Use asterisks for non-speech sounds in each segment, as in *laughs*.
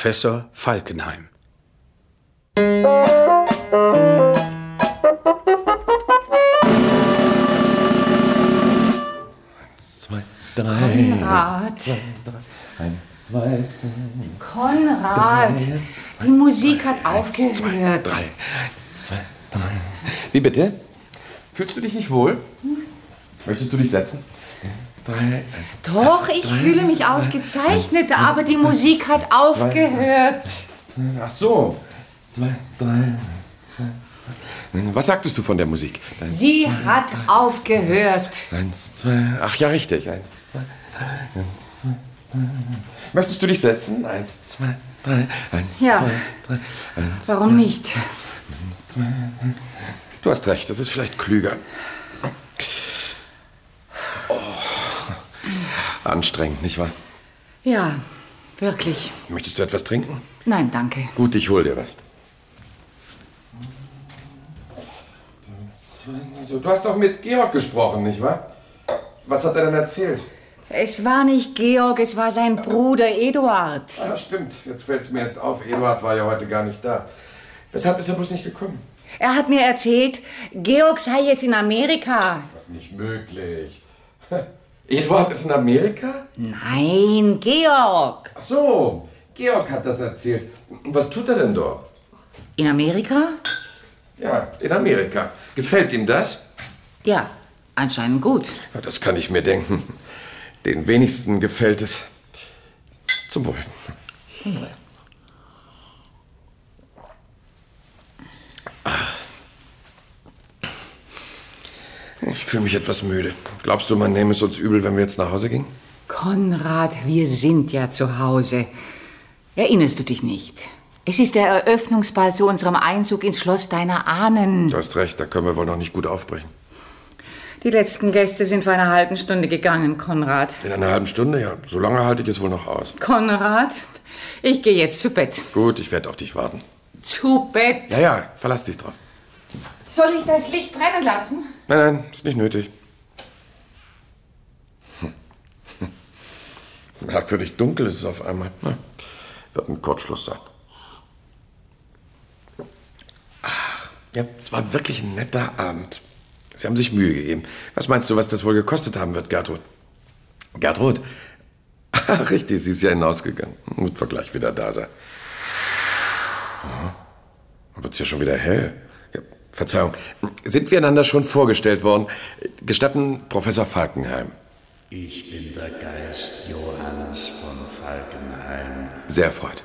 Professor Falkenheim. Zwei, drei. Konrad. Zwei, drei. Eins, zwei. Konrad, die Musik hat aufgehört. Drei. Eins, zwei, drei. Wie bitte? Fühlst du dich nicht wohl? Möchtest du dich setzen? Drei. Eins, Doch, ich fühle mich ausgezeichnet, aber die Musik hat aufgehört. Ach so. Zwei, drei. zwei, drei. Was sagtest du von der Musik? Eins, Sie hat aufgehört. Eins, zwei. Ach ja, richtig. Eins, zwei, drei. eins, zwei, drei. Möchtest du dich setzen? Eins, zwei, drei. Eins, Ja. zwei, drei. Eins, Warum nicht? Du hast recht, das ist vielleicht klüger. Oh. Anstrengend, nicht wahr? Ja, wirklich. Möchtest du etwas trinken? Nein, danke. Gut, ich hol dir was. Du hast doch mit Georg gesprochen, nicht wahr? Was hat er denn erzählt? Es war nicht Georg, es war sein Bruder Eduard. Ah, stimmt. Jetzt fällt es mir erst auf. Eduard war ja heute gar nicht da. Weshalb ist er bloß nicht gekommen? Er hat mir erzählt, Georg sei jetzt in Amerika. Nicht möglich. *laughs* Eduard ist in Amerika? Nein, Georg. Ach so, Georg hat das erzählt. Was tut er denn dort? In Amerika? Ja, in Amerika. Gefällt ihm das? Ja, anscheinend gut. Ja, das kann ich mir denken. Den wenigsten gefällt es. Zum Wohl. Ich fühle mich etwas müde. Glaubst du, man nehme es uns übel, wenn wir jetzt nach Hause gingen? Konrad, wir sind ja zu Hause. Erinnerst du dich nicht? Es ist der Eröffnungsball zu unserem Einzug ins Schloss deiner Ahnen. Du hast recht, da können wir wohl noch nicht gut aufbrechen. Die letzten Gäste sind vor einer halben Stunde gegangen, Konrad. In einer halben Stunde, ja. So lange halte ich es wohl noch aus. Konrad, ich gehe jetzt zu Bett. Gut, ich werde auf dich warten. Zu Bett? Ja, ja, verlass dich drauf. Soll ich das Licht brennen lassen? Nein, nein, ist nicht nötig. Hm. *laughs* Merkwürdig dunkel ist es auf einmal. Na, wird ein Kurzschluss sein. Ach, ja, es war wirklich ein netter Abend. Sie haben sich Mühe gegeben. Was meinst du, was das wohl gekostet haben wird, Gertrud? Gertrud? *laughs* Ach, richtig, sie ist ja hinausgegangen. Wird wir gleich wieder da sein. Dann wird's ja schon wieder hell. Verzeihung. Sind wir einander schon vorgestellt worden? Gestatten Professor Falkenheim. Ich bin der Geist Johanns von Falkenheim. Sehr erfreut.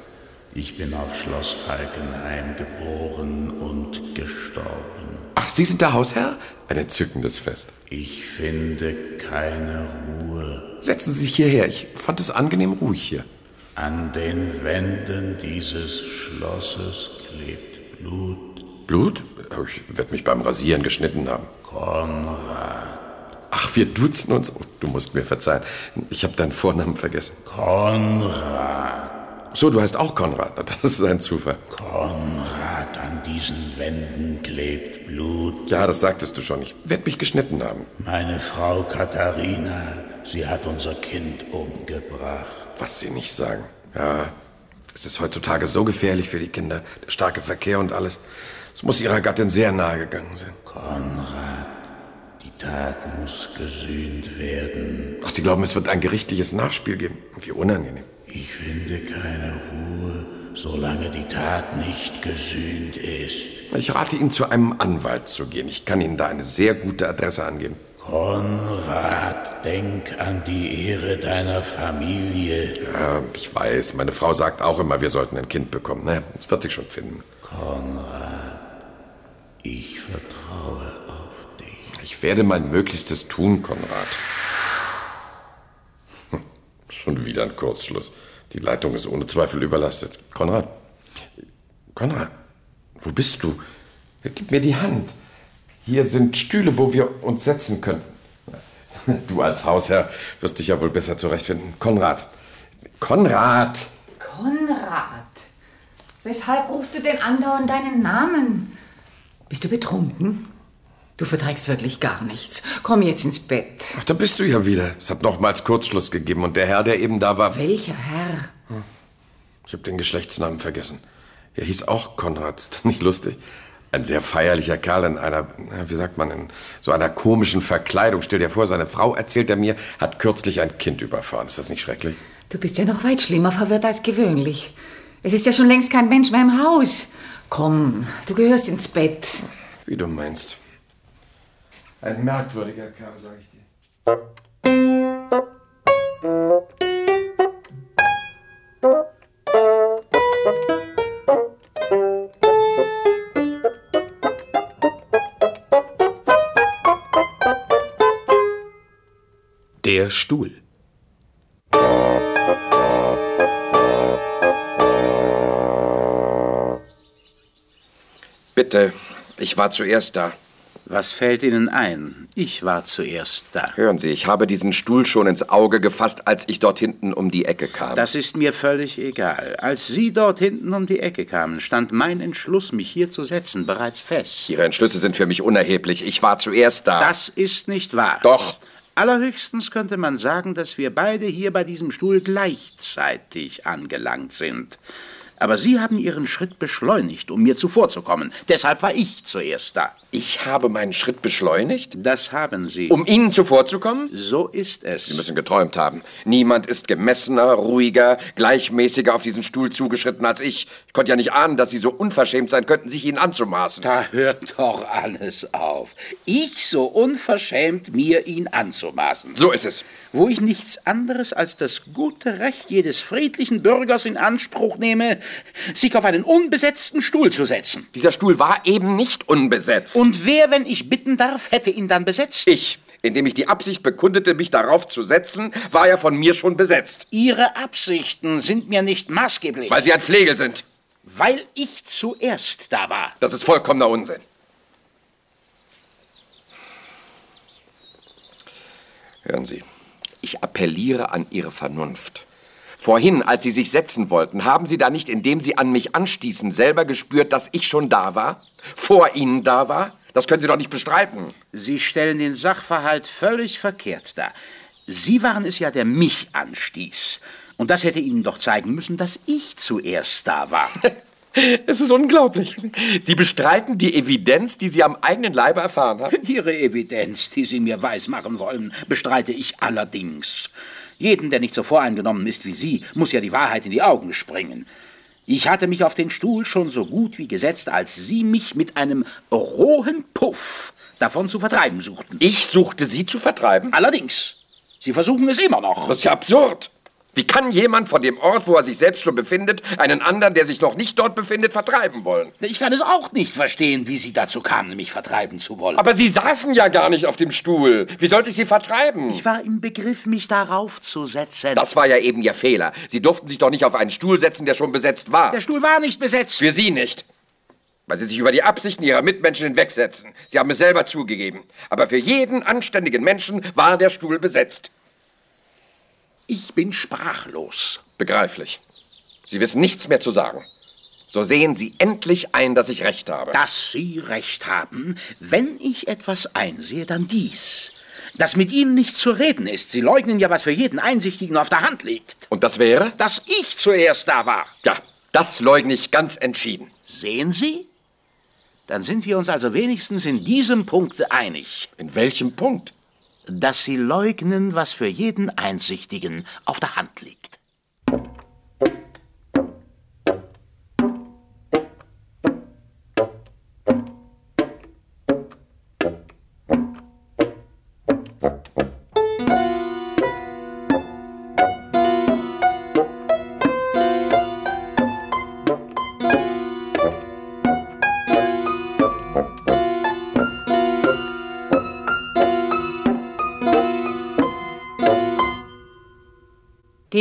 Ich bin auf Schloss Falkenheim geboren und gestorben. Ach, Sie sind der Hausherr? Ein entzückendes Fest. Ich finde keine Ruhe. Setzen Sie sich hierher. Ich fand es angenehm ruhig hier. An den Wänden dieses Schlosses klebt Blut. Blut? Ich werde mich beim Rasieren geschnitten haben. Konrad. Ach, wir duzen uns. Oh, du musst mir verzeihen. Ich habe deinen Vornamen vergessen. Konrad. So, du heißt auch Konrad. Das ist ein Zufall. Konrad, an diesen Wänden klebt Blut. Ja, das sagtest du schon. Ich werde mich geschnitten haben. Meine Frau Katharina, sie hat unser Kind umgebracht. Was Sie nicht sagen. Ja, es ist heutzutage so gefährlich für die Kinder. Der starke Verkehr und alles. Es muss Ihrer Gattin sehr nahe gegangen sein. Konrad, die Tat muss gesühnt werden. Ach, Sie glauben, es wird ein gerichtliches Nachspiel geben? Wie unangenehm. Ich finde keine Ruhe, solange die Tat nicht gesühnt ist. Ich rate Ihnen, zu einem Anwalt zu gehen. Ich kann Ihnen da eine sehr gute Adresse angeben. Konrad, denk an die Ehre deiner Familie. Ja, ich weiß, meine Frau sagt auch immer, wir sollten ein Kind bekommen. Naja, das wird sich schon finden. Konrad, ich vertraue auf dich. Ich werde mein Möglichstes tun, Konrad. Hm, Schon wieder ein Kurzschluss. Die Leitung ist ohne Zweifel überlastet. Konrad? Konrad, wo bist du? Gib mir die Hand. Hier sind Stühle, wo wir uns setzen können. Du als Hausherr wirst dich ja wohl besser zurechtfinden. Konrad. Konrad! Konrad, weshalb rufst du denn andauernd deinen Namen? Bist du betrunken? Du verträgst wirklich gar nichts. Komm jetzt ins Bett. Ach, da bist du ja wieder. Es hat nochmals Kurzschluss gegeben und der Herr, der eben da war. Welcher Herr? Ich habe den Geschlechtsnamen vergessen. Er hieß auch Konrad. *laughs* Ist das nicht lustig? Ein sehr feierlicher Kerl in einer, wie sagt man, in so einer komischen Verkleidung. Stell dir vor, seine Frau, erzählt er mir, hat kürzlich ein Kind überfahren. Ist das nicht schrecklich? Du bist ja noch weit schlimmer verwirrt als gewöhnlich. Es ist ja schon längst kein Mensch mehr im Haus. Komm, du gehörst ins Bett. Wie du meinst. Ein merkwürdiger Kerl, sag ich dir. Der Stuhl. Bitte, ich war zuerst da. Was fällt Ihnen ein? Ich war zuerst da. Hören Sie, ich habe diesen Stuhl schon ins Auge gefasst, als ich dort hinten um die Ecke kam. Das ist mir völlig egal. Als Sie dort hinten um die Ecke kamen, stand mein Entschluss, mich hier zu setzen, bereits fest. Ihre Entschlüsse sind für mich unerheblich. Ich war zuerst da. Das ist nicht wahr. Doch. Allerhöchstens könnte man sagen, dass wir beide hier bei diesem Stuhl gleichzeitig angelangt sind. Aber Sie haben Ihren Schritt beschleunigt, um mir zuvorzukommen. Deshalb war ich zuerst da. Ich habe meinen Schritt beschleunigt, Das haben Sie. um Ihnen zuvorzukommen? so ist es. Sie müssen geträumt haben. Niemand ist gemessener, ruhiger, gleichmäßiger auf diesen Stuhl zugeschritten als ich. Ich konnte ja nicht ahnen, dass Sie so unverschämt sein könnten, sich ihn anzumaßen. Da hört doch alles auf. Ich so unverschämt, mir ihn anzumaßen. So ist es. Wo ich nichts anderes als das gute Recht jedes friedlichen Bürgers in Anspruch nehme, sich auf einen unbesetzten Stuhl zu setzen. Dieser Stuhl war eben nicht unbesetzt. Und wer, wenn ich bitten darf, hätte ihn dann besetzt? ich, indem ich die Absicht bekundete, mich darauf zu setzen, war ja von mir schon besetzt. Ihre Absichten sind mir nicht maßgeblich, Weil Sie ein Flegel sind. weil ich zuerst da war. Das ist vollkommener Unsinn. Hören Sie, ich appelliere an Ihre Vernunft. Vorhin, als Sie sich setzen wollten, haben Sie da nicht, indem Sie an mich anstießen, selber gespürt, dass ich schon da war? Vor Ihnen da war? Das können Sie doch nicht bestreiten. Sie stellen den Sachverhalt völlig verkehrt dar. Sie waren es ja, der mich anstieß. Und das hätte Ihnen doch zeigen müssen, dass ich zuerst da war. *laughs* Es ist unglaublich. Sie bestreiten die Evidenz, die Sie am eigenen Leibe erfahren haben. Ihre Evidenz, die Sie mir weismachen wollen, bestreite ich allerdings. Jeden, der nicht so voreingenommen ist wie Sie, muss ja die Wahrheit in die Augen springen. Ich hatte mich auf den Stuhl schon so gut wie gesetzt, als Sie mich mit einem rohen Puff davon zu vertreiben suchten. Ich suchte Sie zu vertreiben. Allerdings, Sie versuchen es immer noch. Das ist ja absurd. Wie kann jemand von dem Ort, wo er sich selbst schon befindet, einen anderen, der sich noch nicht dort befindet, vertreiben wollen? Ich kann es auch nicht verstehen, wie Sie dazu kamen, mich vertreiben zu wollen. Aber Sie saßen ja gar nicht auf dem Stuhl. Wie sollte ich Sie vertreiben? ich war im Begriff, mich darauf zu setzen. das war ja eben Ihr Fehler. Sie durften sich doch nicht auf einen Stuhl setzen, der schon besetzt war. Der Stuhl war nicht besetzt. Für Sie nicht. Weil Sie sich über die Absichten Ihrer Mitmenschen hinwegsetzen. Sie haben es selber zugegeben. Aber für jeden anständigen Menschen war der Stuhl besetzt. Ich bin sprachlos. Begreiflich. Sie wissen nichts mehr zu sagen. So sehen Sie endlich ein, dass ich recht habe. Dass Sie recht haben, wenn ich etwas einsehe, dann dies. Dass mit Ihnen nicht zu reden ist. Sie leugnen ja, was für jeden Einsichtigen auf der Hand liegt. Und das wäre? Dass ich zuerst da war. Ja, das leugne ich ganz entschieden. Sehen Sie? Dann sind wir uns also wenigstens in diesem Punkt einig. In welchem Punkt? Dass Sie leugnen, was für jeden Einsichtigen auf der Hand liegt.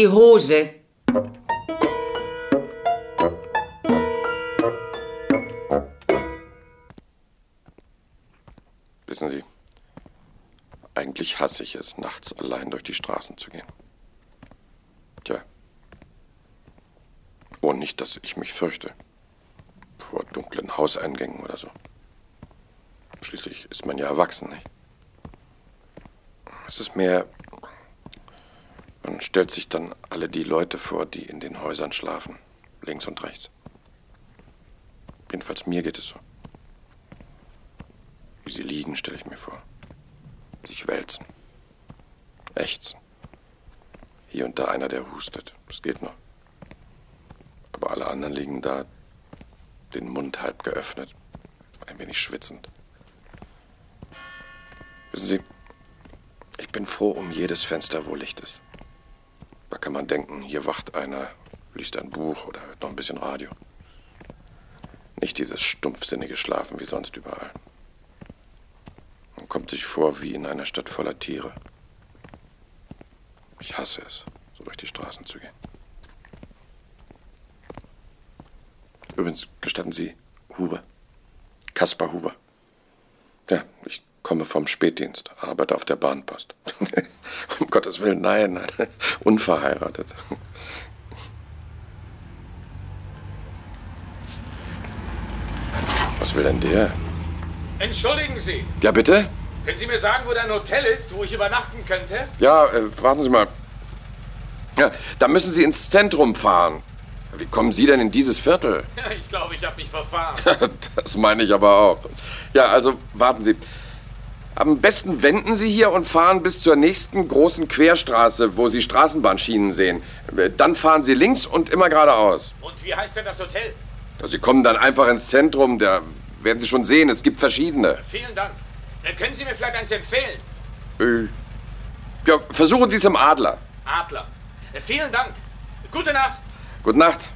Die Hose. Wissen Sie, eigentlich hasse ich es, nachts allein durch die Straßen zu gehen. Tja. Und nicht, dass ich mich fürchte. Vor dunklen Hauseingängen oder so. Schließlich ist man ja erwachsen, nicht? Es ist mehr. Stellt sich dann alle die Leute vor, die in den Häusern schlafen. links und rechts. Jedenfalls mir geht es so. Wie sie liegen, stelle ich mir vor. Sich wälzen. Ächzen. Hier und da einer, der hustet. Das geht noch. Aber alle anderen liegen da, den Mund halb geöffnet, ein wenig schwitzend. Wissen Sie, ich bin froh um jedes Fenster, wo Licht ist. Kann man denken, hier wacht einer, liest ein Buch oder hört noch ein bisschen Radio. Nicht dieses stumpfsinnige Schlafen wie sonst überall. Man kommt sich vor wie in einer Stadt voller Tiere. Ich hasse es, so durch die Straßen zu gehen. Übrigens, gestatten Sie, Huber. Kaspar Huber. Ja, ich komme vom Spätdienst, arbeite auf der Bahnpost. *laughs* um Gottes Willen, nein, nein, *laughs* unverheiratet. Was will denn der? Entschuldigen Sie, Ja, bitte? können Sie mir sagen, wo da ein Hotel ist, wo ich übernachten könnte? Ja, äh, warten Sie mal. Ja, da müssen Sie ins Zentrum fahren. Wie kommen Sie denn in dieses Viertel? Ja, *laughs* ich glaube, ich habe mich verfahren. Das meine ich aber auch. Ja, also warten Sie. Am besten wenden Sie hier und fahren bis zur nächsten großen Querstraße, wo Sie Straßenbahnschienen sehen. Dann fahren Sie links und immer geradeaus. Und wie heißt denn das Hotel? Sie kommen dann einfach ins Zentrum, da werden Sie schon sehen, es gibt verschiedene. Vielen Dank. Äh, können Sie mir vielleicht eins empfehlen? Äh, ja, versuchen Sie es im Adler. Adler. Äh, vielen Dank. Gute Nacht. Gute Nacht.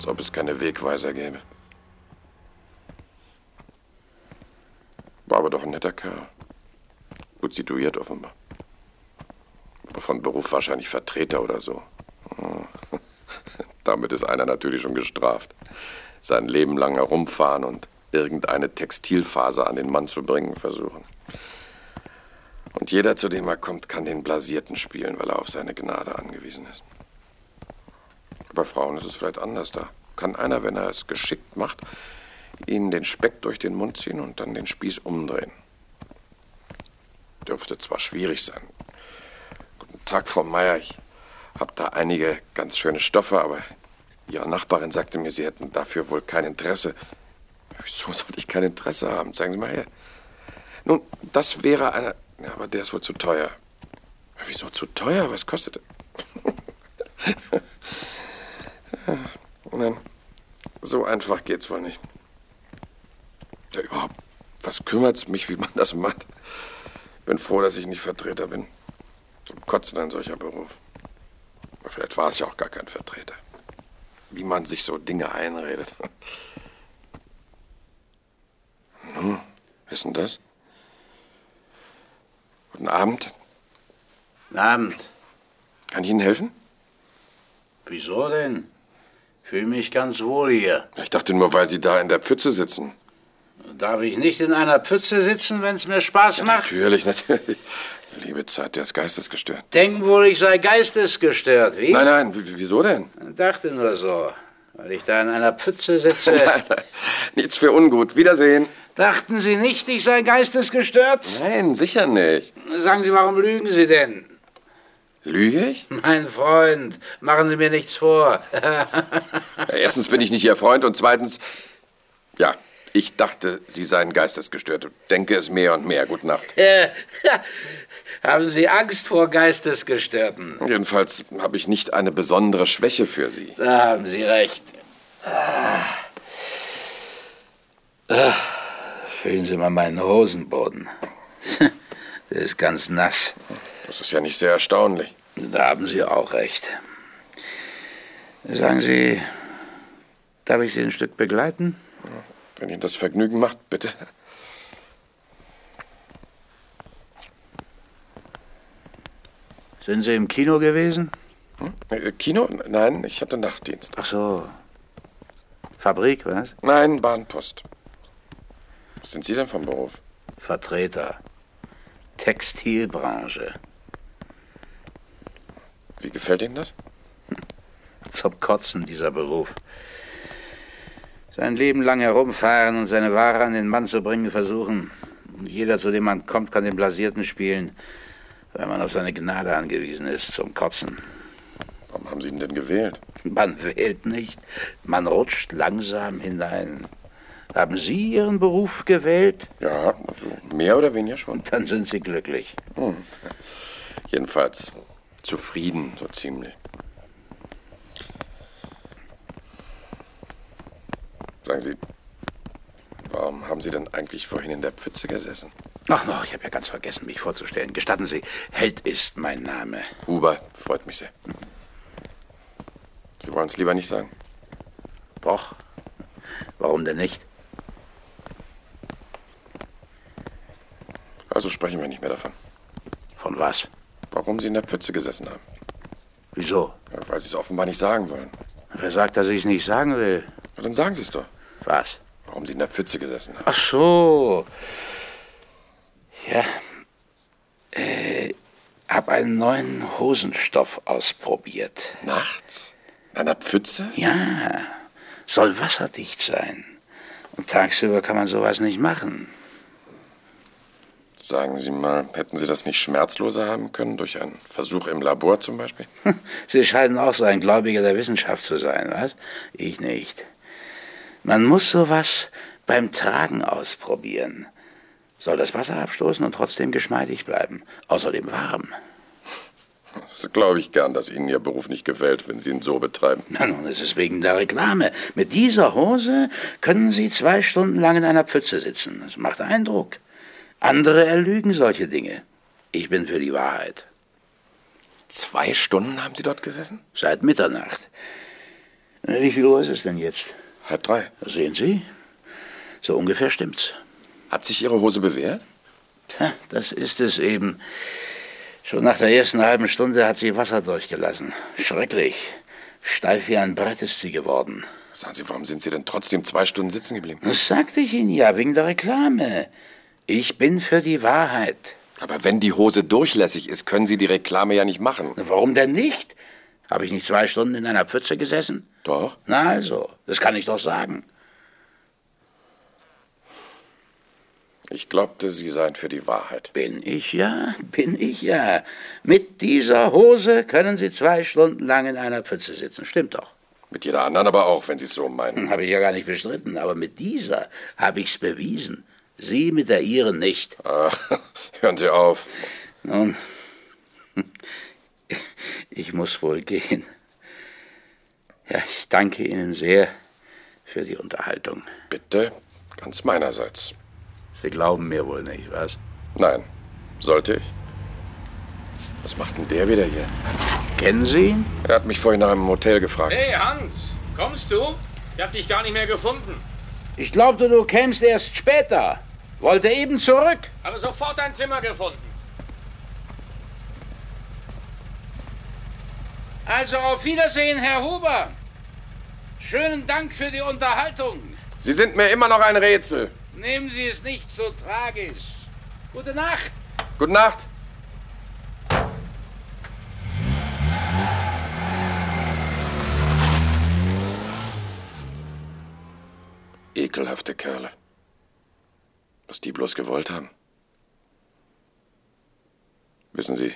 Als ob es keine Wegweiser gäbe. War aber doch ein netter Kerl. Gut situiert offenbar. Aber von Beruf wahrscheinlich Vertreter oder so. Hm. *laughs* Damit ist einer natürlich schon gestraft. Sein Leben lang herumfahren und irgendeine Textilfaser an den Mann zu bringen versuchen. Und jeder, zu dem er kommt, kann den Blasierten spielen, weil er auf seine Gnade angewiesen ist. Bei Frauen ist es vielleicht anders. Da kann einer, wenn er es geschickt macht, ihnen den Speck durch den Mund ziehen und dann den Spieß umdrehen. Dürfte zwar schwierig sein. Guten Tag, Frau Meier. Ich habe da einige ganz schöne Stoffe, aber Ihre Nachbarin sagte mir, Sie hätten dafür wohl kein Interesse. Wieso sollte ich kein Interesse haben? Zeigen Sie mal her. Nun, das wäre einer. Ja, aber der ist wohl zu teuer. Wieso zu teuer? Was kostet er? *laughs* Nein, so einfach geht's wohl nicht. Ja, überhaupt, was kümmert's mich, wie man das macht? Bin froh, dass ich nicht Vertreter bin. Zum Kotzen ein solcher Beruf. Aber vielleicht war es ja auch gar kein Vertreter. Wie man sich so Dinge einredet. *laughs* Nun, ist denn das? Guten Abend. Guten Abend. Kann ich Ihnen helfen? Wieso denn? Fühle mich ganz wohl hier. Ich dachte nur, weil Sie da in der Pfütze sitzen. Darf ich nicht in einer Pfütze sitzen, wenn es mir Spaß macht? Natürlich, *laughs* natürlich. Liebe Zeit, der ist geistesgestört. Denken wohl, ich sei geistesgestört, wie? Nein, nein, wieso denn? Dachte nur so. Weil ich da in einer Pfütze sitze. *laughs* Nein, nein, nichts für ungut. Wiedersehen. Dachten Sie nicht, ich sei geistesgestört? Nein, sicher nicht. Sagen Sie, warum lügen Sie denn? Lüge ich? Mein Freund, machen Sie mir nichts vor. *laughs* Erstens bin ich nicht Ihr Freund und zweitens, ja, ich dachte, Sie seien geistesgestört. Denke es mehr und mehr. Gute Nacht. Äh, *laughs* Haben Sie Angst vor Geistesgestörten? Jedenfalls habe ich nicht eine besondere Schwäche für Sie. Da haben Sie recht. Ah. Ah. Fühlen Sie mal meinen Hosenboden. *laughs* Der ist ganz nass. Das ist ja nicht sehr erstaunlich. Da haben Sie auch recht. Sagen Sie, darf ich Sie ein Stück begleiten? Wenn Ihnen das Vergnügen macht, bitte. Sind Sie im Kino gewesen? Äh, Kino? Nein, ich hatte Nachtdienst. Ach so. Fabrik, was? Nein, Bahnpost. Was sind Sie denn vom Beruf? Vertreter. Textilbranche. Wie gefällt Ihnen das? Zum Kotzen, dieser Beruf. Sein Leben lang herumfahren und seine Ware an den Mann zu bringen versuchen. Und jeder, zu dem man kommt, kann den Blasierten spielen. Wenn man auf seine Gnade angewiesen ist, zum Kotzen. Warum haben Sie ihn denn gewählt? Man wählt nicht, man rutscht langsam hinein. Haben Sie Ihren Beruf gewählt? Ja, also mehr oder weniger schon. Dann sind Sie glücklich. Hm. Jedenfalls zufrieden, so ziemlich. Sagen Sie, warum haben Sie denn eigentlich vorhin in der Pfütze gesessen? Ach noch, ich habe ja ganz vergessen, mich vorzustellen. Gestatten Sie, Held ist mein Name. Huber, freut mich sehr. Sie wollen es lieber nicht sagen? Doch. Warum denn nicht? Also sprechen wir nicht mehr davon. Von was? Warum Sie in der Pfütze gesessen haben. Wieso? Ja, weil Sie es offenbar nicht sagen wollen. Wer sagt, dass ich es nicht sagen will? Na, dann sagen Sie es doch. Was? Warum Sie in der Pfütze gesessen haben. Ach so. Ja. Äh, hab einen neuen Hosenstoff ausprobiert. Nachts? In einer Pfütze? Ja. Soll wasserdicht sein. Und tagsüber kann man sowas nicht machen. Sagen Sie mal, hätten Sie das nicht schmerzloser haben können, durch einen Versuch im Labor zum Beispiel? *laughs* Sie scheinen auch so ein Gläubiger der Wissenschaft zu sein, was? Ich nicht. Man muss sowas beim Tragen ausprobieren. Soll das Wasser abstoßen und trotzdem geschmeidig bleiben. Außerdem warm. *laughs* Das glaube ich gern, dass Ihnen Ihr Beruf nicht gefällt, wenn Sie ihn so betreiben. Na nun, es ist wegen der Reklame. Mit dieser Hose können Sie zwei Stunden lang in einer Pfütze sitzen. Das macht Eindruck. Andere erlügen solche Dinge. Ich bin für die Wahrheit. Zwei Stunden haben Sie dort gesessen? Seit Mitternacht. Wie viel Uhr ist es denn jetzt? Halb drei. Sehen Sie? So ungefähr stimmt's. Hat sich Ihre Hose bewährt? Tja, das ist es eben. Schon nach der ersten halben Stunde hat sie Wasser durchgelassen. Schrecklich. Steif wie ein Brett ist sie geworden. Sagen Sie, warum sind Sie denn trotzdem zwei Stunden sitzen geblieben? Das sagte ich Ihnen ja, wegen der Reklame. Ich bin für die Wahrheit. Aber wenn die Hose durchlässig ist, können Sie die Reklame ja nicht machen. Warum denn nicht? Habe ich nicht zwei Stunden in einer Pfütze gesessen? Doch. Na also, das kann ich doch sagen. Ich glaubte, Sie seien für die Wahrheit. Bin ich ja, bin ich ja. Mit dieser Hose können Sie zwei Stunden lang in einer Pfütze sitzen. Stimmt doch. Mit jeder anderen aber auch, wenn Sie es so meinen. Habe ich ja gar nicht bestritten, aber mit dieser habe ich's bewiesen. Sie mit der Ihren nicht. Ach, *laughs* hören Sie auf. Nun, *laughs* ich muss wohl gehen. Ja, ich danke Ihnen sehr für die Unterhaltung. Bitte, ganz meinerseits. Sie glauben mir wohl nicht, was? Nein. Sollte ich? Was macht denn der wieder hier? Kennen Sie ihn? Er hat mich vorhin nach einem Hotel gefragt. Hey Hans, kommst du? Ich hab dich gar nicht mehr gefunden. Ich glaubte, du kämst erst später. Wollte eben zurück. Aber sofort ein Zimmer gefunden. Also auf Wiedersehen, Herr Huber. Schönen Dank für die Unterhaltung. Sie sind mir immer noch ein Rätsel. Nehmen Sie es nicht so tragisch. Gute Nacht. Gute Nacht. Ekelhafte Kerle. Was die bloß gewollt haben. Wissen Sie,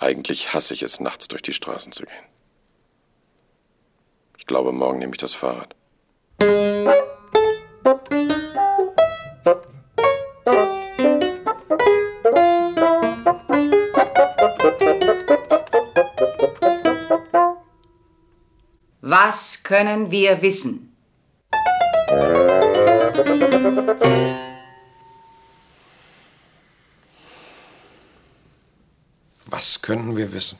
eigentlich hasse ich es, nachts durch die Straßen zu gehen. Ich glaube, morgen nehme ich das Fahrrad. Was können wir wissen? Was können wir wissen?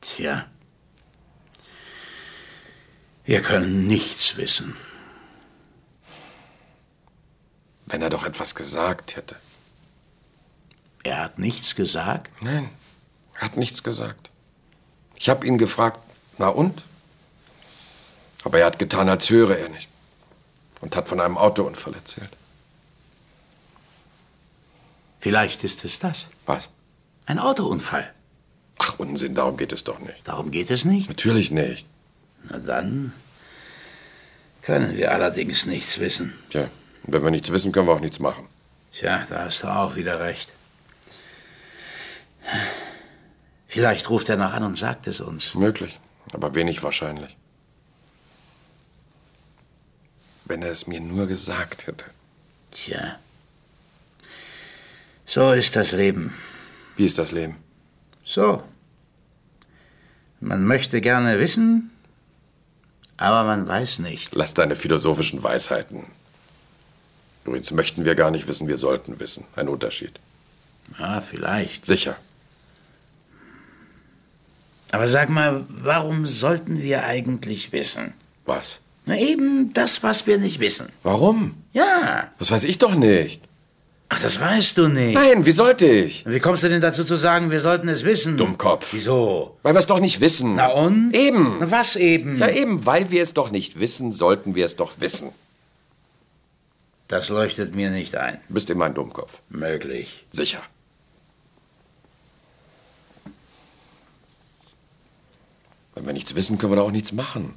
Tja. Wir können nichts wissen. Wenn er doch etwas gesagt hätte. Er hat nichts gesagt? Nein, er hat nichts gesagt. Ich habe ihn gefragt, na und? Aber er hat getan, als höre er nicht. Und hat von einem Autounfall erzählt. Vielleicht ist es das. Was? Ein Autounfall. Ach, Unsinn, darum geht es doch nicht. Darum geht es nicht? Natürlich nicht. Na dann können wir allerdings nichts wissen. Tja, und wenn wir nichts wissen, können wir auch nichts machen. Tja, da hast du auch wieder recht. Vielleicht ruft er noch an und sagt es uns. Möglich, aber wenig wahrscheinlich. Wenn er es mir nur gesagt hätte. Tja. So ist das Leben. Wie ist das Leben? So. Man möchte gerne wissen, aber man weiß nicht. Lass deine philosophischen Weisheiten. Übrigens möchten wir gar nicht wissen, wir sollten wissen. Ein Unterschied. Ja, vielleicht. Sicher. Aber sag mal, warum sollten wir eigentlich wissen? Was? Na eben das, was wir nicht wissen. Warum? Ja. Das weiß ich doch nicht. Ach, das weißt du nicht. Nein, wie sollte ich? Wie kommst du denn dazu zu sagen, wir sollten es wissen? Dummkopf. Wieso? Weil wir es doch nicht wissen. Na und? Eben. Na, was eben? Ja, eben, weil wir es doch nicht wissen, sollten wir es doch wissen. Das leuchtet mir nicht ein. Du bist immer ein Dummkopf. Möglich. Sicher. Wenn wir nichts wissen, können wir doch auch nichts machen.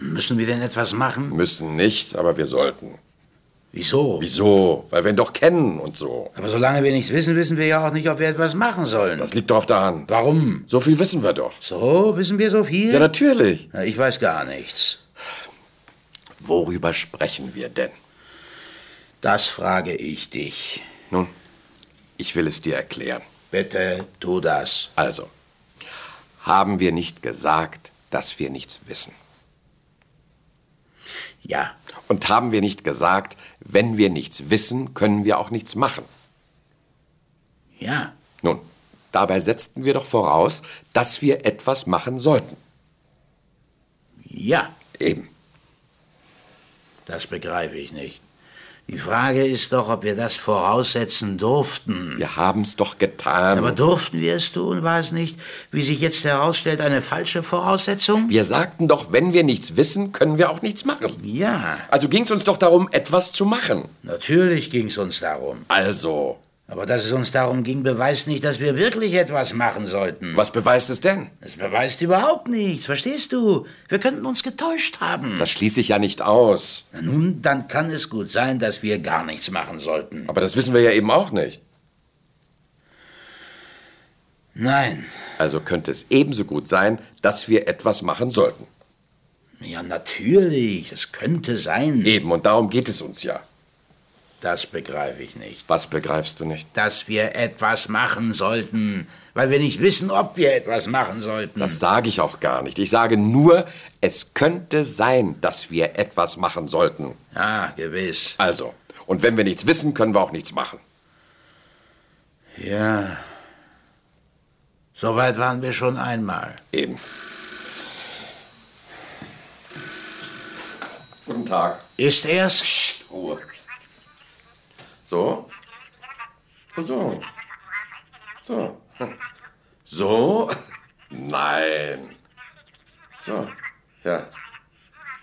Müssen wir denn etwas machen? Müssen nicht, aber wir sollten. Wieso? Wieso? Weil wir ihn doch kennen und so. Aber solange wir nichts wissen, wissen wir ja auch nicht, ob wir etwas machen sollen. Das liegt doch auf der Hand. Warum? So viel wissen wir doch. So, wissen wir so viel? Ja, natürlich. Na, Ich weiß gar nichts. Worüber sprechen wir denn? Das frage ich dich. Nun, ich will es dir erklären. Bitte tu das. Also, haben wir nicht gesagt, dass wir nichts wissen? Ja. Und haben wir nicht gesagt, wenn wir nichts wissen, können wir auch nichts machen? Ja. Nun, dabei setzten wir doch voraus, dass wir etwas machen sollten. Ja. Eben. Das begreife ich nicht. Die Frage ist doch, ob wir das voraussetzen durften. Wir haben's doch getan. Aber durften wir es tun? War es nicht, wie sich jetzt herausstellt, eine falsche Voraussetzung? wir sagten doch, wenn wir nichts wissen, können wir auch nichts machen. Ja, Also ging's uns doch darum, etwas zu machen. natürlich ging es uns darum. Also, Aber dass es uns darum ging, beweist nicht, dass wir wirklich etwas machen sollten. was beweist es denn? Es beweist überhaupt nichts, verstehst du? Wir könnten uns getäuscht haben. Das schließe ich ja nicht aus. Na Nun, dann kann es gut sein, dass wir gar nichts machen sollten. Aber das wissen wir ja eben auch nicht. Nein. Also könnte es ebenso gut sein, dass wir etwas machen sollten. Ja, natürlich. Es könnte sein. Eben, und darum geht es uns ja. Das begreife ich nicht. Was begreifst du nicht? Dass wir etwas machen sollten, weil wir nicht wissen, ob wir etwas machen sollten. Das sage ich auch gar nicht. Ich sage nur, es könnte sein, dass wir etwas machen sollten. ja, gewiss. Also, und wenn wir nichts wissen, können wir auch nichts machen. Ja. Soweit waren wir schon einmal. Eben. Guten Tag. Ist er's? Psst, Ruhe. So? So, so. *laughs* So. So? *laughs* Nein. So. Ja.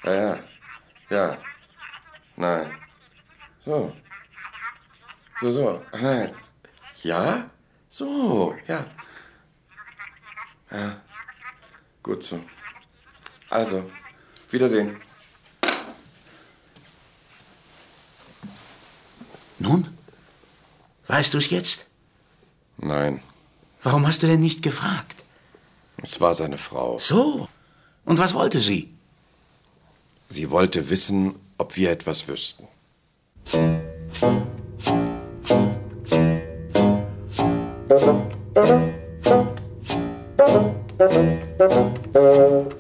Ja, ja. Ja. Nein. So. So, so. Nein. Ja? So. Ja. Ja. Gut so. Also, Wiedersehen. Nun? Weißt du es jetzt? Nein, Warum hast du denn nicht gefragt? es war seine Frau. So. Und was wollte sie? Sie wollte wissen, ob wir etwas wüssten.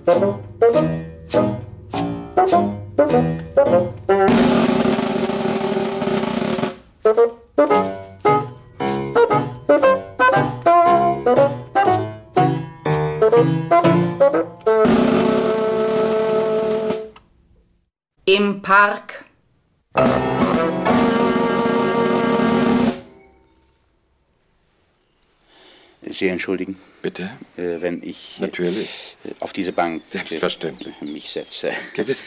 Im entschuldigen, Bitte? äh, wenn ich äh, Natürlich. äh, auf diese Bank äh, Selbstverständlich. mich setze. Gewiss.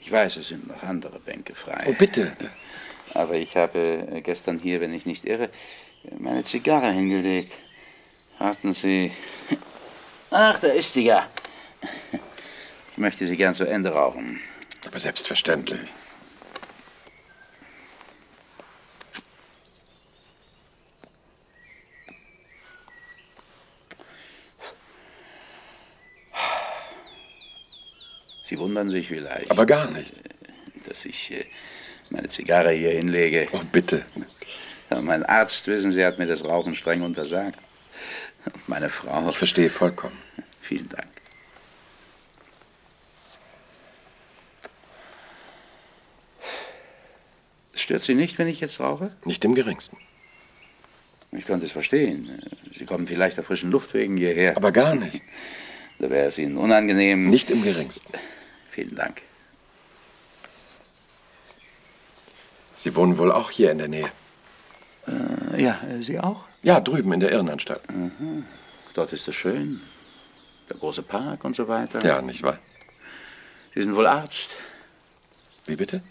Ich weiß, es sind noch andere Bänke frei. Oh, bitte. Aber ich habe äh, gestern hier, wenn ich nicht irre, äh, meine Zigarre hingelegt. Warten Sie. Ach, da ist die ja. Ich möchte sie gern zu Ende rauchen. Aber selbstverständlich. Sie wundern sich vielleicht, Aber gar nicht. dass ich äh, meine Zigarre hier hinlege. Oh, bitte. Ja, mein Arzt, wissen Sie, hat mir das Rauchen streng untersagt. Und meine Frau. Ich verstehe vollkommen. Vielen Dank. Stört Sie nicht, wenn ich jetzt rauche? Nicht im geringsten. Ich konnte es verstehen. Sie kommen vielleicht der frischen Luft wegen hierher. Aber gar nicht. Da wäre es Ihnen unangenehm. Nicht im geringsten. Vielen Dank. Sie wohnen wohl auch hier in der Nähe. Äh, ja, äh, Sie auch? Ja, drüben in der Irrenanstalt. Dort ist es schön. Der große Park und so weiter. Ja, nicht wahr? Sie sind wohl Arzt. Wie bitte?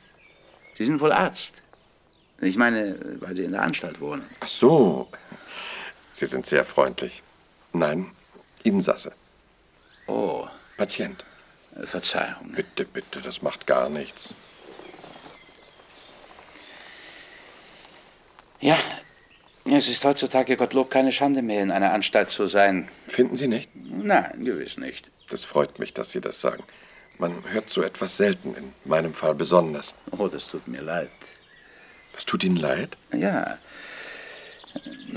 Sie sind wohl Arzt. Ich meine, weil Sie in der Anstalt wohnen. Ach so. Sie sind sehr freundlich. Nein, Insasse. Oh, Patient. äh, Verzeihung. Bitte, bitte, das macht gar nichts. Ja, es ist heutzutage Gottlob keine Schande mehr, in einer Anstalt zu sein. Finden Sie nicht? Nein, gewiss nicht. Das freut mich, dass Sie das sagen. Man hört so etwas selten, in meinem Fall besonders. Oh, das tut mir leid. Das tut Ihnen leid? Ja.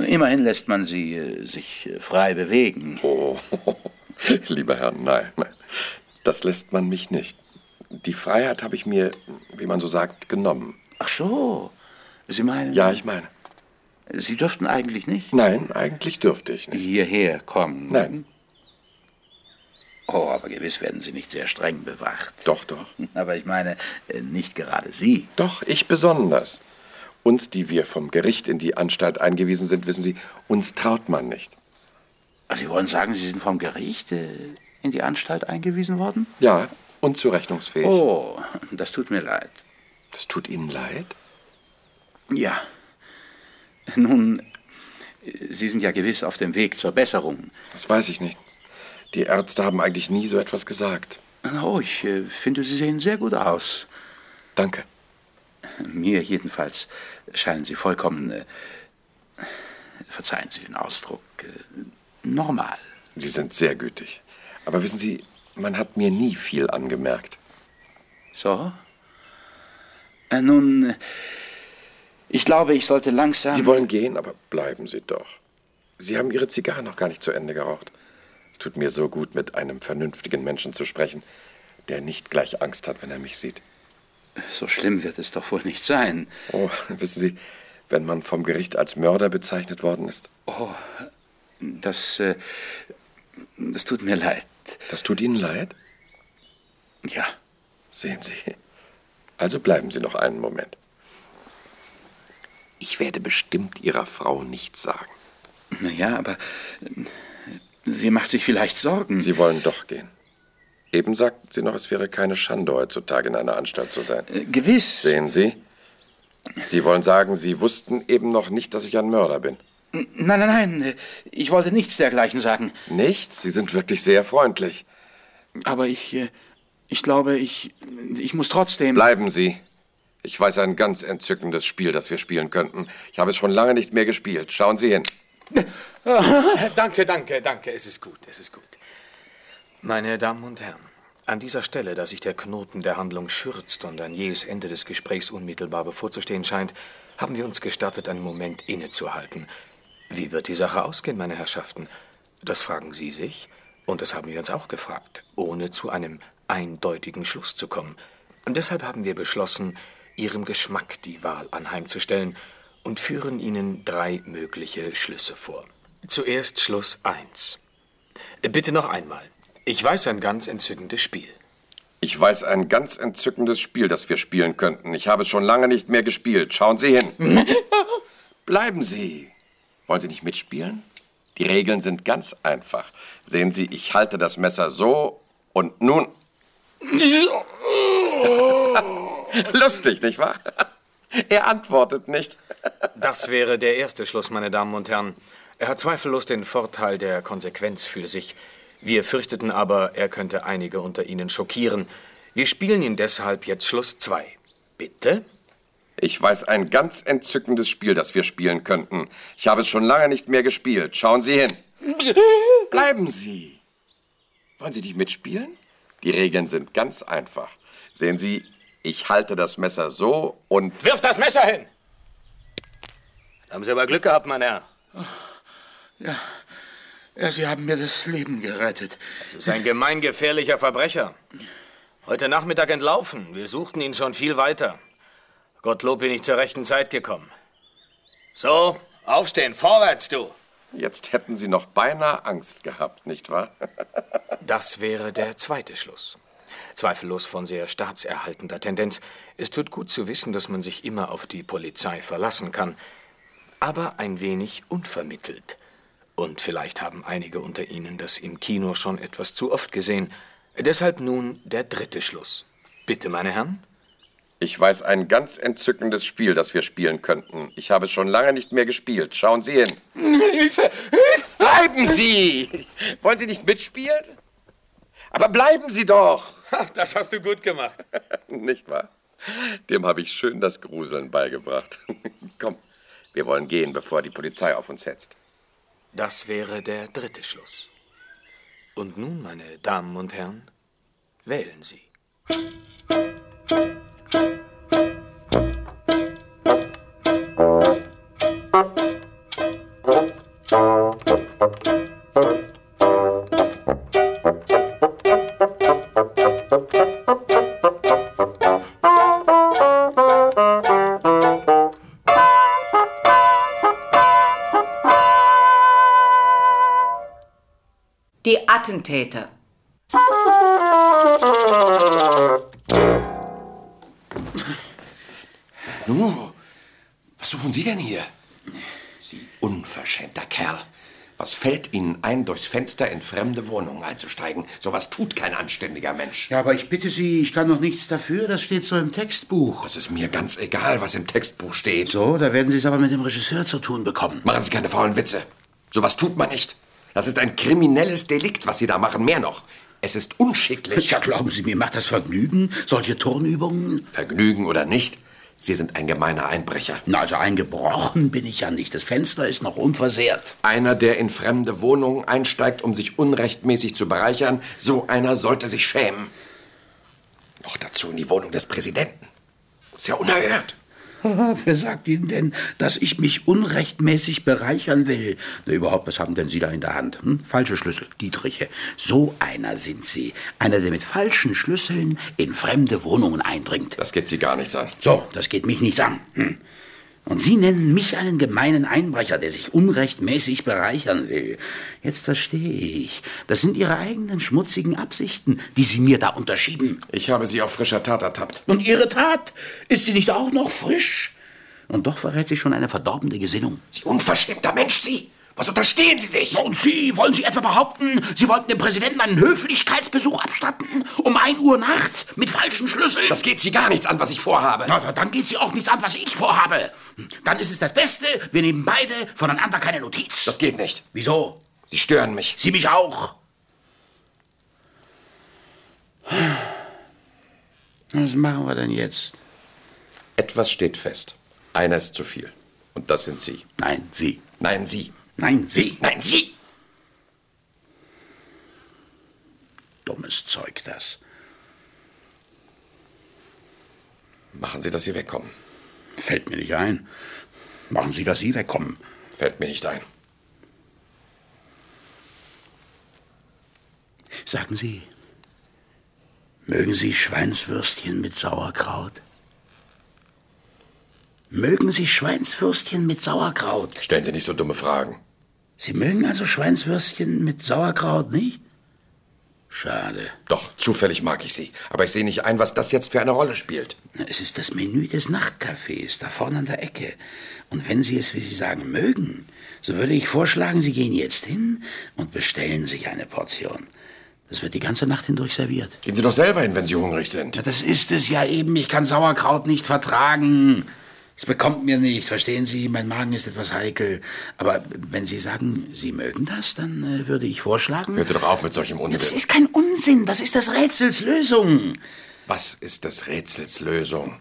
Immerhin lässt man sie äh, sich äh, frei bewegen. *laughs* Oh, lieber Herr, nein, nein. Das lässt man mich nicht. Die Freiheit habe ich mir, wie man so sagt, genommen. Ach so. Sie meinen, Ja, ich meine. Sie dürften eigentlich nicht Nein, eigentlich dürfte ich nicht. hierher kommen. Nein. Oh, aber gewiss werden Sie nicht sehr streng bewacht. Doch, doch. *laughs* Aber ich meine, äh, nicht gerade Sie. Doch, ich besonders. Uns, die wir vom Gericht in die Anstalt eingewiesen sind, wissen Sie, uns traut man nicht. Ach, Sie wollen sagen, Sie sind vom Gericht äh, in die Anstalt eingewiesen worden? Ja, unzurechnungsfähig. Oh, das tut mir leid. Das tut Ihnen leid? Ja. Nun, äh, Sie sind ja gewiss auf dem Weg zur Besserung. Das weiß ich nicht. Die Ärzte haben eigentlich nie so etwas gesagt. Oh, ich äh, finde, Sie sehen sehr gut aus. Danke. Mir jedenfalls scheinen Sie vollkommen, äh, verzeihen Sie den Ausdruck, äh, normal. Sie sind sehr gütig. Aber wissen Sie, man hat mir nie viel angemerkt. So? Äh, nun, äh, ich glaube, ich sollte langsam. Sie wollen gehen, aber bleiben Sie doch. Sie haben Ihre Zigarre noch gar nicht zu Ende geraucht. Es tut mir so gut, mit einem vernünftigen Menschen zu sprechen, der nicht gleich Angst hat, wenn er mich sieht. So schlimm wird es doch wohl nicht sein. Oh, wissen Sie, wenn man vom Gericht als Mörder bezeichnet worden ist, Das, äh, das tut mir leid. das tut Ihnen leid? Ja. Sehen Sie. Also bleiben Sie noch einen Moment. Ich werde bestimmt Ihrer Frau nichts sagen. Na ja, aber äh, sie macht sich vielleicht Sorgen. Sie wollen doch gehen. Eben sagten Sie noch, es wäre keine Schande, heutzutage in einer Anstalt zu sein. Äh, gewiss. Sehen Sie? Sie wollen sagen, Sie wussten eben noch nicht, dass ich ein Mörder bin. Nein, nein, nein. äh, Ich wollte nichts dergleichen sagen. Nicht? Sie sind wirklich sehr freundlich. Aber ich, äh, ich glaube, ich, ich muss trotzdem. Bleiben Sie. Ich weiß ein ganz entzückendes Spiel, das wir spielen könnten. Ich habe es schon lange nicht mehr gespielt. Schauen Sie hin. *laughs* Danke, danke, danke. Es ist gut, es ist gut. Meine Damen und Herren, an dieser Stelle, da sich der Knoten der Handlung schürzt und ein jähes Ende des Gesprächs unmittelbar bevorzustehen scheint, haben wir uns gestattet, einen Moment innezuhalten. Wie wird die Sache ausgehen, meine Herrschaften? Das fragen Sie sich und das haben wir uns auch gefragt, ohne zu einem eindeutigen Schluss zu kommen. Und deshalb haben wir beschlossen, Ihrem Geschmack die Wahl anheimzustellen und führen Ihnen drei mögliche Schlüsse vor. Zuerst Schluss 1. Bitte noch einmal. Ich weiß ein ganz entzückendes Spiel. Ich weiß ein ganz entzückendes Spiel, das wir spielen könnten. Ich habe es schon lange nicht mehr gespielt. Schauen Sie hin. *laughs* Bleiben Sie. Wollen Sie nicht mitspielen? Die Regeln sind ganz einfach. Sehen Sie, ich halte das Messer so und nun. *laughs* Lustig, nicht wahr? Er antwortet nicht. *laughs* Das wäre der erste Schluss, meine Damen und Herren. Er hat zweifellos den Vorteil der Konsequenz für sich. Wir fürchteten aber, er könnte einige unter Ihnen schockieren. Wir spielen ihn deshalb jetzt Schluss 2. Bitte? Ich weiß ein ganz entzückendes Spiel, das wir spielen könnten. Ich habe es schon lange nicht mehr gespielt. Schauen Sie hin. *laughs* Bleiben Sie. Wollen Sie nicht mitspielen? Die Regeln sind ganz einfach. Sehen Sie, ich halte das Messer so und... Wirf das Messer hin! Haben Sie aber Glück gehabt, mein Herr. Ja, ja, Sie haben mir das Leben gerettet. Das ist ein gemeingefährlicher Verbrecher. Heute Nachmittag entlaufen. Wir suchten ihn schon viel weiter. Gottlob bin ich zur rechten Zeit gekommen. So, aufstehen, vorwärts, du! Jetzt hätten Sie noch beinahe Angst gehabt, nicht wahr? *laughs* das wäre der zweite Schluss. Zweifellos von sehr staatserhaltender Tendenz. Es tut gut zu wissen, dass man sich immer auf die Polizei verlassen kann. Aber ein wenig unvermittelt. Und vielleicht haben einige unter Ihnen das im Kino schon etwas zu oft gesehen. Deshalb nun der dritte Schluss. Bitte, meine Herren. Ich weiß ein ganz entzückendes Spiel, das wir spielen könnten. Ich habe es schon lange nicht mehr gespielt. Schauen Sie hin. *laughs* Hilfe! Hilfe! Bleiben Sie! Wollen Sie nicht mitspielen? Aber bleiben Sie doch! Das hast du gut gemacht. *laughs* nicht wahr? Dem habe ich schön das Gruseln beigebracht. *laughs* Komm, wir wollen gehen, bevor die Polizei auf uns hetzt. Das wäre der dritte Schluss. Und nun, meine Damen und Herren, wählen Sie. Attentäter. Nu, was suchen Sie denn hier? Sie unverschämter Kerl. Was fällt Ihnen ein, durchs Fenster in fremde Wohnungen einzusteigen? Sowas tut kein anständiger Mensch. Ja, aber ich bitte Sie, ich kann doch nichts dafür. Das steht so im Textbuch. Das ist mir ganz egal, was im Textbuch steht. So, da werden Sie es aber mit dem Regisseur zu tun bekommen. Machen Sie keine faulen Witze. Sowas tut man nicht. Das ist ein kriminelles Delikt, was Sie da machen. Mehr noch. Es ist unschicklich. Ja, glauben Sie, mir macht das Vergnügen, solche Turnübungen? Vergnügen oder nicht? Sie sind ein gemeiner Einbrecher. Na, also eingebrochen bin ich ja nicht. Das Fenster ist noch unversehrt. Einer, der in fremde Wohnungen einsteigt, um sich unrechtmäßig zu bereichern, so einer sollte sich schämen. Noch dazu in die Wohnung des Präsidenten. Ist ja unerhört. *laughs* Wer sagt Ihnen denn, dass ich mich unrechtmäßig bereichern will? Na, überhaupt, was haben denn Sie da in der Hand? Hm? Falsche Schlüssel, Dietriche. So einer sind Sie. Einer, der mit falschen Schlüsseln in fremde Wohnungen eindringt. Das geht Sie gar nichts an. So, das geht mich nichts an. Hm. Und Sie nennen mich einen gemeinen Einbrecher, der sich unrechtmäßig bereichern will. Jetzt verstehe ich. Das sind Ihre eigenen schmutzigen Absichten, die Sie mir da unterschieben. Ich habe Sie auf frischer Tat ertappt. Und Ihre Tat? Ist sie nicht auch noch frisch? Und doch verrät sie schon eine verdorbene Gesinnung. Sie unverschämter Mensch, Sie! Was unterstehen Sie sich? Und Sie, wollen Sie etwa behaupten, Sie wollten dem Präsidenten einen Höflichkeitsbesuch abstatten? Um ein Uhr nachts? Mit falschen Schlüsseln? Das geht Sie gar nichts an, was ich vorhabe. Na, dann geht Sie auch nichts an, was ich vorhabe. Dann ist es das Beste, wir nehmen beide voneinander keine Notiz. Das geht nicht. Wieso? Sie stören mich. Sie mich auch. Was machen wir denn jetzt? Etwas steht fest. Einer ist zu viel. Und das sind Sie. Nein, Sie. Nein, Sie. Nein, Sie. Nein, Sie! Dummes Zeug, das. Machen Sie, dass Sie wegkommen. Fällt mir nicht ein. Machen Sie, dass Sie wegkommen. Fällt mir nicht ein. Sagen Sie, mögen Sie Schweinswürstchen mit Sauerkraut? Mögen Sie Schweinswürstchen mit Sauerkraut? Stellen Sie nicht so dumme Fragen. Sie mögen also Schweinswürstchen mit Sauerkraut, nicht? Schade. Doch, zufällig mag ich Sie. Aber ich sehe nicht ein, was das jetzt für eine Rolle spielt. Es ist das Menü des Nachtcafés, da vorne an der Ecke. Und wenn Sie es, wie Sie sagen, mögen, so würde ich vorschlagen, Sie gehen jetzt hin und bestellen sich eine Portion. Das wird die ganze Nacht hindurch serviert. Gehen Sie doch selber hin, wenn Sie hungrig sind. Ja, das ist es ja eben. Ich kann Sauerkraut nicht vertragen. Es bekommt mir nicht, verstehen Sie? Mein Magen ist etwas heikel. Aber wenn Sie sagen, Sie mögen das, dann äh, würde ich vorschlagen. Hört doch auf mit solchem Unsinn. Das ist kein Unsinn, das ist das Rätsels Lösung. Was ist des Rätsels Lösung?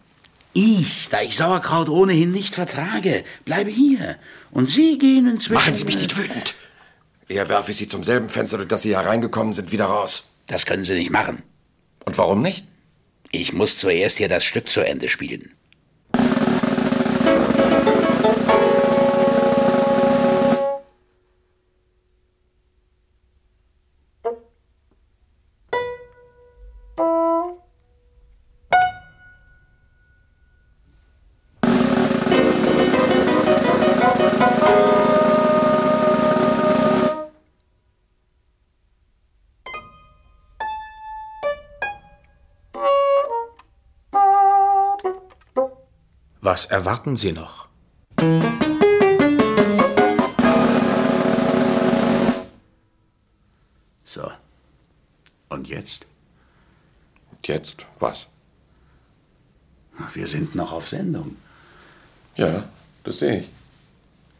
Ich, da ich Sauerkraut ohnehin nicht vertrage, bleibe hier. Und Sie gehen inzwischen. Machen Sie mich nicht wütend. Eher werfe ich Sie zum selben Fenster, durch das Sie hereingekommen sind, wieder raus. Das können Sie nicht machen. Und warum nicht? Ich muss zuerst hier das Stück zu Ende spielen. Was erwarten Sie noch? So. Und jetzt? Und jetzt was? Wir sind noch auf Sendung. Ja, das sehe ich.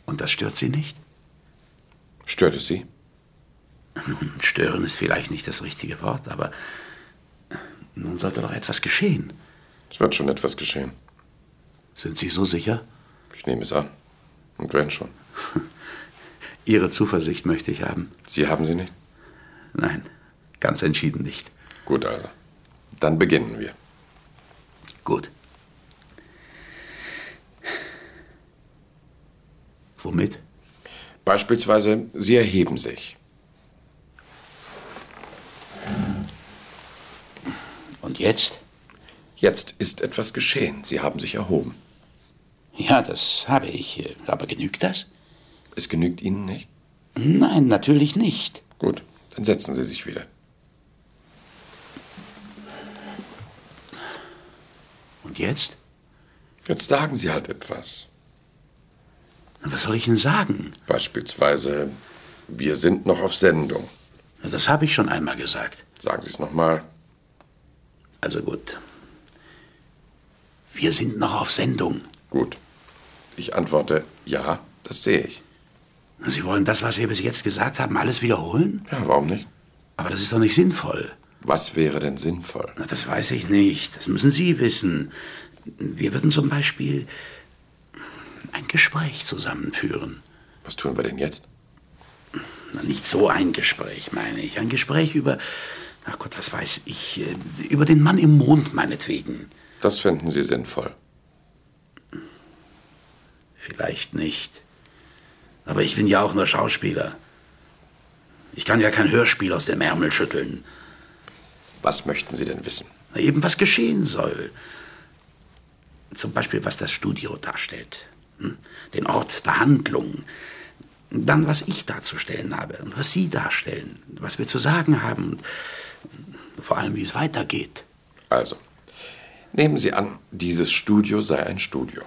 Und das stört Sie nicht? Stört es Sie? *laughs* Stören ist vielleicht nicht das richtige Wort, aber nun sollte doch etwas geschehen. Es wird schon etwas geschehen. Sind Sie so sicher? Ich nehme es an. Und wenn schon. *laughs* Ihre Zuversicht möchte ich haben. Sie haben sie nicht? Nein, ganz entschieden nicht. Gut also. Dann beginnen wir. Gut. Womit? Beispielsweise, Sie erheben sich. Und jetzt? Jetzt ist etwas geschehen. Sie haben sich erhoben. Ja, das habe ich. Aber genügt das? Es genügt Ihnen nicht? Nein, natürlich nicht. Gut, dann setzen Sie sich wieder. Und jetzt? Jetzt sagen Sie halt etwas. Was soll ich Ihnen sagen? Beispielsweise, wir sind noch auf Sendung. Das habe ich schon einmal gesagt. Sagen Sie es nochmal. Also gut. Wir sind noch auf Sendung. Gut. Ich antworte, ja, das sehe ich. Sie wollen das, was wir bis jetzt gesagt haben, alles wiederholen? Ja, warum nicht? Aber das ist doch nicht sinnvoll. Was wäre denn sinnvoll? Na, das weiß ich nicht. Das müssen Sie wissen. Wir würden zum Beispiel ein Gespräch zusammenführen. Was tun wir denn jetzt? Na, nicht so ein Gespräch, meine ich. Ein Gespräch über, ach Gott, was weiß ich, äh, über den Mann im Mond meinetwegen. Das fänden Sie sinnvoll. Vielleicht nicht. Aber ich bin ja auch nur Schauspieler. Ich kann ja kein Hörspiel aus dem Ärmel schütteln. Was möchten Sie denn wissen? Na, eben was geschehen soll. Zum Beispiel, was das Studio darstellt. Hm? Den Ort der Handlung. Dann, was ich darzustellen habe und was Sie darstellen. Was wir zu sagen haben und vor allem, wie es weitergeht. Also, nehmen Sie an, dieses Studio sei ein Studio.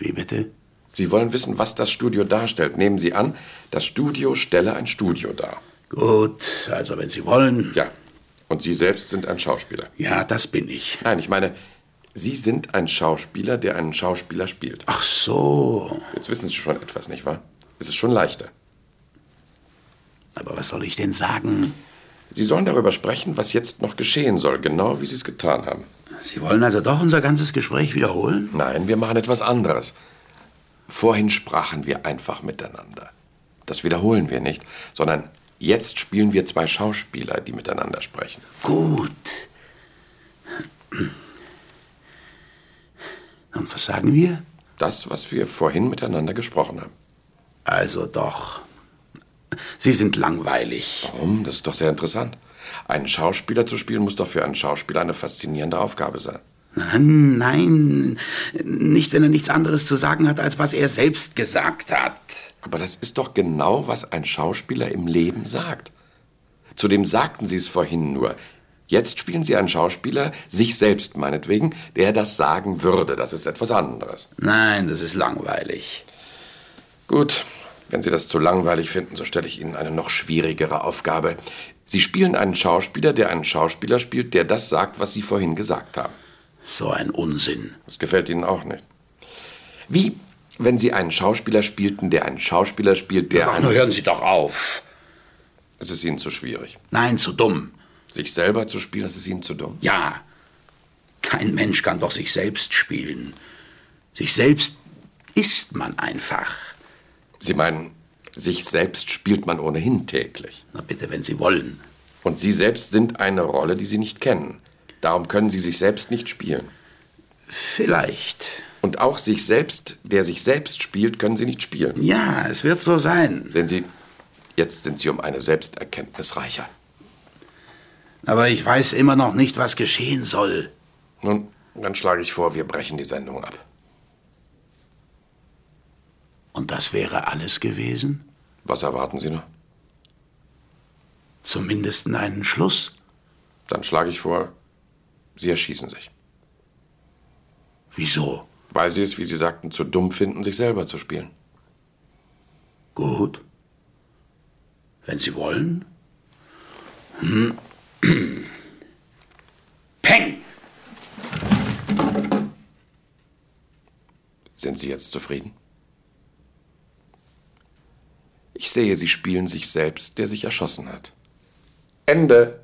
Wie bitte? Sie wollen wissen, was das Studio darstellt. Nehmen Sie an, das Studio stelle ein Studio dar. Gut, also wenn Sie wollen. Ja. Und Sie selbst sind ein Schauspieler. Ja, das bin ich. Nein, ich meine, Sie sind ein Schauspieler, der einen Schauspieler spielt. Ach so. Jetzt wissen Sie schon etwas, nicht wahr? Es ist schon leichter. Aber was soll ich denn sagen? Sie sollen darüber sprechen, was jetzt noch geschehen soll, genau wie Sie es getan haben. Sie wollen also doch unser ganzes Gespräch wiederholen? Nein, wir machen etwas anderes. Vorhin sprachen wir einfach miteinander. Das wiederholen wir nicht, sondern jetzt spielen wir zwei Schauspieler, die miteinander sprechen. Gut. Und was sagen wir? Das, was wir vorhin miteinander gesprochen haben. Also doch. Sie sind langweilig. Warum? Das ist doch sehr interessant. Einen Schauspieler zu spielen muss doch für einen Schauspieler eine faszinierende Aufgabe sein. Nein, nicht wenn er nichts anderes zu sagen hat, als was er selbst gesagt hat. Aber das ist doch genau, was ein Schauspieler im Leben sagt. Zudem sagten Sie es vorhin nur. Jetzt spielen Sie einen Schauspieler, sich selbst meinetwegen, der das sagen würde. Das ist etwas anderes. Nein, das ist langweilig. Gut, wenn Sie das zu langweilig finden, so stelle ich Ihnen eine noch schwierigere Aufgabe. Sie spielen einen Schauspieler, der einen Schauspieler spielt, der das sagt, was Sie vorhin gesagt haben. So ein Unsinn. Das gefällt Ihnen auch nicht. Wie, wenn Sie einen Schauspieler spielten, der einen Schauspieler spielt, der Ach, einen... nur hören Sie doch auf. Es ist Ihnen zu schwierig. Nein, zu dumm. Sich selber zu spielen, das ist Ihnen zu dumm. Ja, kein Mensch kann doch sich selbst spielen. Sich selbst ist man einfach. Sie meinen, sich selbst spielt man ohnehin täglich. Na bitte, wenn Sie wollen. Und Sie selbst sind eine Rolle, die Sie nicht kennen. Darum können Sie sich selbst nicht spielen. Vielleicht. Und auch sich selbst, der sich selbst spielt, können Sie nicht spielen. Ja, es wird so sein. Sehen Sie, jetzt sind Sie um eine Selbsterkenntnis reicher. Aber ich weiß immer noch nicht, was geschehen soll. Nun, dann schlage ich vor, wir brechen die Sendung ab. Und das wäre alles gewesen? Was erwarten Sie noch? Zumindest einen Schluss. Dann schlage ich vor, Sie erschießen sich. Wieso? Weil Sie es, wie Sie sagten, zu dumm finden, sich selber zu spielen. Gut. Wenn Sie wollen. *clears throat* Peng! Sind Sie jetzt zufrieden? Ich sehe, Sie spielen sich selbst, der sich erschossen hat. Ende.